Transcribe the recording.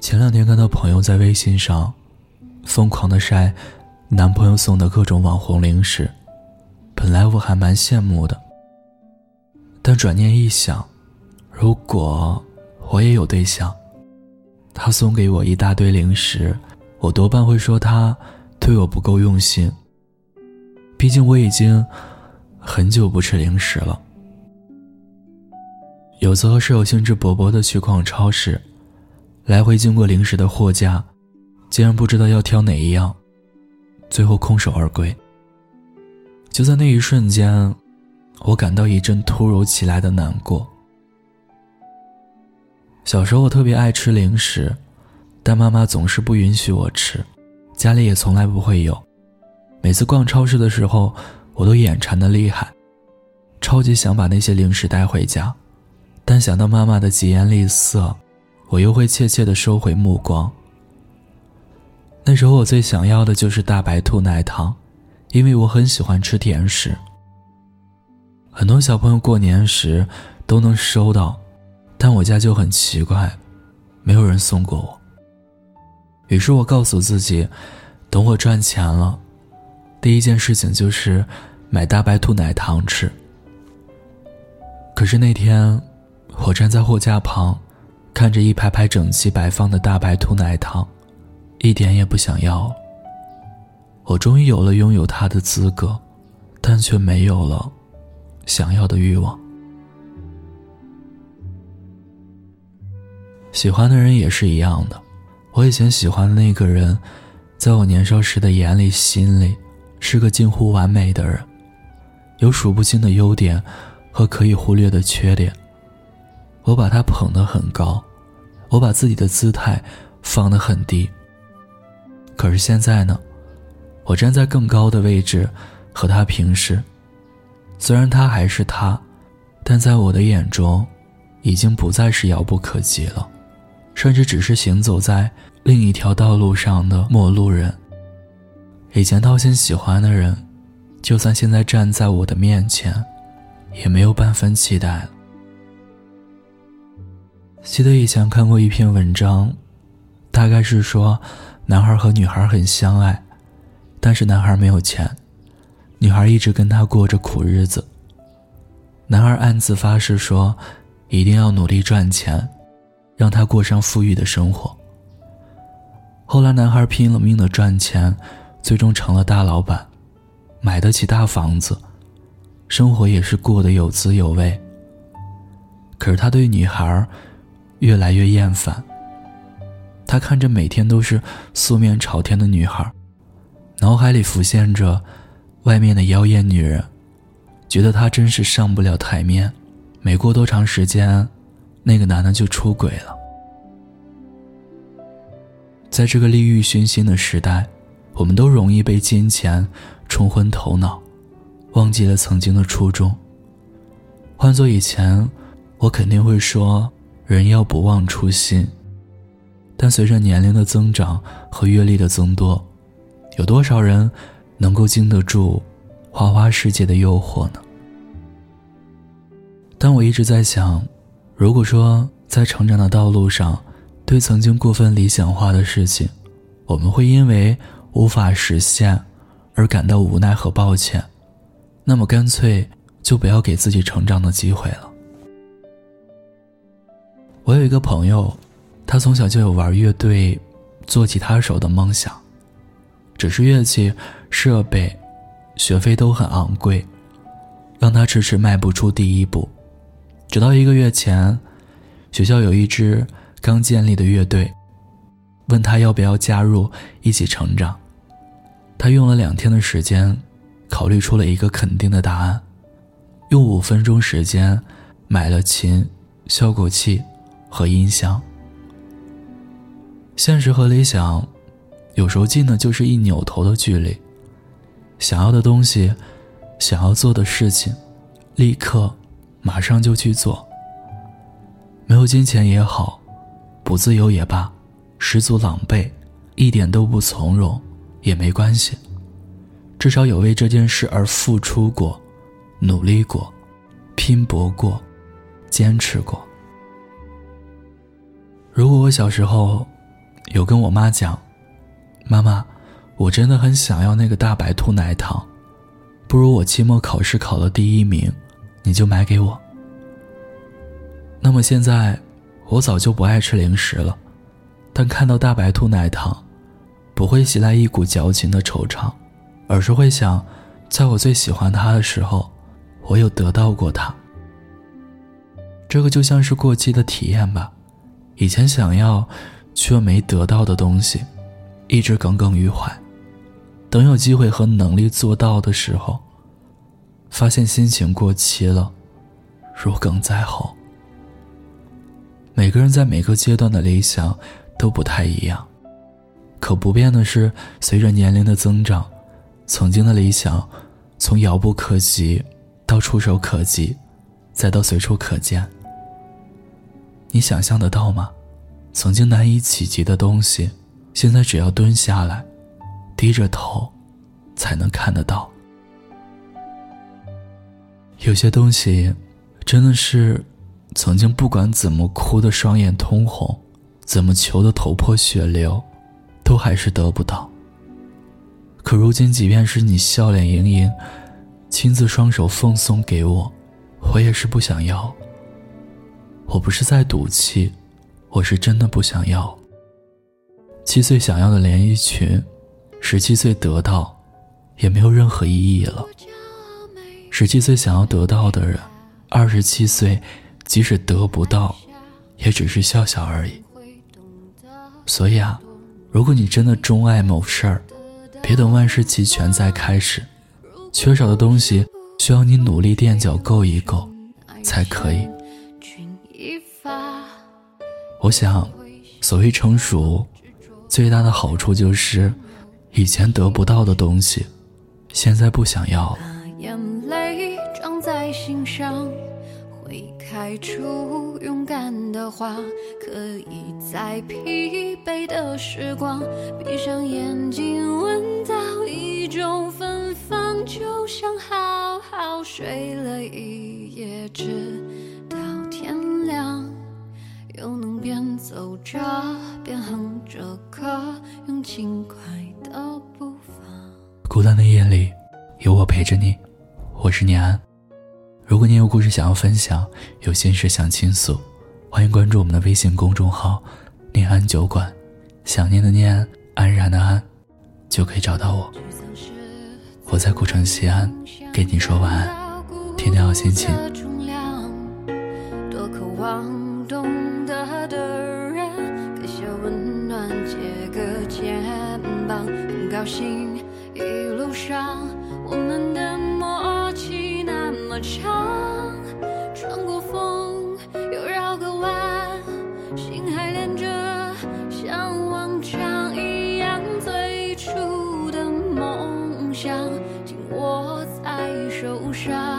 前两天看到朋友在微信上疯狂的晒男朋友送的各种网红零食，本来我还蛮羡慕的，但转念一想，如果我也有对象，他送给我一大堆零食，我多半会说他对我不够用心。毕竟我已经很久不吃零食了。有次和室友兴致勃勃的去逛超市，来回经过零食的货架，竟然不知道要挑哪一样，最后空手而归。就在那一瞬间，我感到一阵突如其来的难过。小时候我特别爱吃零食，但妈妈总是不允许我吃，家里也从来不会有。每次逛超市的时候，我都眼馋的厉害，超级想把那些零食带回家。但想到妈妈的疾言厉色，我又会怯怯地收回目光。那时候我最想要的就是大白兔奶糖，因为我很喜欢吃甜食。很多小朋友过年时都能收到，但我家就很奇怪，没有人送过我。于是我告诉自己，等我赚钱了，第一件事情就是买大白兔奶糖吃。可是那天。我站在货架旁，看着一排排整齐摆放的大白兔奶糖，一点也不想要。我终于有了拥有它的资格，但却没有了想要的欲望。喜欢的人也是一样的，我以前喜欢的那个人，在我年少时的眼里、心里，是个近乎完美的人，有数不清的优点和可以忽略的缺点。我把他捧得很高，我把自己的姿态放得很低。可是现在呢，我站在更高的位置和他平视。虽然他还是他，但在我的眼中，已经不再是遥不可及了，甚至只是行走在另一条道路上的陌路人。以前掏心喜欢的人，就算现在站在我的面前，也没有半分期待了。记得以前看过一篇文章，大概是说，男孩和女孩很相爱，但是男孩没有钱，女孩一直跟他过着苦日子。男孩暗自发誓说，一定要努力赚钱，让他过上富裕的生活。后来男孩拼了命的赚钱，最终成了大老板，买得起大房子，生活也是过得有滋有味。可是他对女孩。越来越厌烦。他看着每天都是素面朝天的女孩，脑海里浮现着外面的妖艳女人，觉得她真是上不了台面。没过多长时间，那个男的就出轨了。在这个利欲熏心的时代，我们都容易被金钱冲昏头脑，忘记了曾经的初衷。换做以前，我肯定会说。人要不忘初心，但随着年龄的增长和阅历的增多，有多少人能够经得住花花世界的诱惑呢？但我一直在想，如果说在成长的道路上，对曾经过分理想化的事情，我们会因为无法实现而感到无奈和抱歉，那么干脆就不要给自己成长的机会了。我有一个朋友，他从小就有玩乐队、做吉他手的梦想，只是乐器、设备、学费都很昂贵，让他迟迟迈不出第一步。直到一个月前，学校有一支刚建立的乐队，问他要不要加入一起成长。他用了两天的时间，考虑出了一个肯定的答案，用五分钟时间买了琴、效果器。和音箱。现实和理想，有时候近的就是一扭头的距离。想要的东西，想要做的事情，立刻，马上就去做。没有金钱也好，不自由也罢，十足狼狈，一点都不从容，也没关系。至少有为这件事而付出过，努力过，拼搏过，坚持过。如果我小时候有跟我妈讲：“妈妈，我真的很想要那个大白兔奶糖，不如我期末考试考了第一名，你就买给我。”那么现在，我早就不爱吃零食了，但看到大白兔奶糖，不会袭来一股矫情的惆怅，而是会想，在我最喜欢它的时候，我有得到过它。这个就像是过期的体验吧，以前想要。却没得到的东西，一直耿耿于怀。等有机会和能力做到的时候，发现心情过期了，如鲠在喉。每个人在每个阶段的理想都不太一样，可不变的是，随着年龄的增长，曾经的理想，从遥不可及到触手可及，再到随处可见。你想象得到吗？曾经难以企及的东西，现在只要蹲下来，低着头，才能看得到。有些东西，真的是，曾经不管怎么哭的双眼通红，怎么求的头破血流，都还是得不到。可如今，即便是你笑脸盈盈，亲自双手奉送给我，我也是不想要。我不是在赌气。我是真的不想要。七岁想要的连衣裙，十七岁得到，也没有任何意义了。十七岁想要得到的人，二十七岁即使得不到，也只是笑笑而已。所以啊，如果你真的钟爱某事儿，别等万事齐全再开始，缺少的东西需要你努力垫脚够一够，才可以。我想，所谓成熟，最大的好处就是，以前得不到的东西，现在不想要。眼泪装在心上，会开出勇敢的花，可以在疲惫的时光，闭上眼睛闻到一种芬芳，就像好好睡了一夜，直。又能边走着边哼着歌，用轻快的步伐。孤单的夜里，有我陪着你。我是念安。如果你有故事想要分享，有心事想倾诉，欢迎关注我们的微信公众号“念安酒馆”。想念的念，安然的安，就可以找到我。我在古城西安，给你说晚安，天天好心情。多渴望。懂很高兴一路上我们的默契那么长穿过风又绕个弯心还连着像往常一样最初的梦想紧握在手上。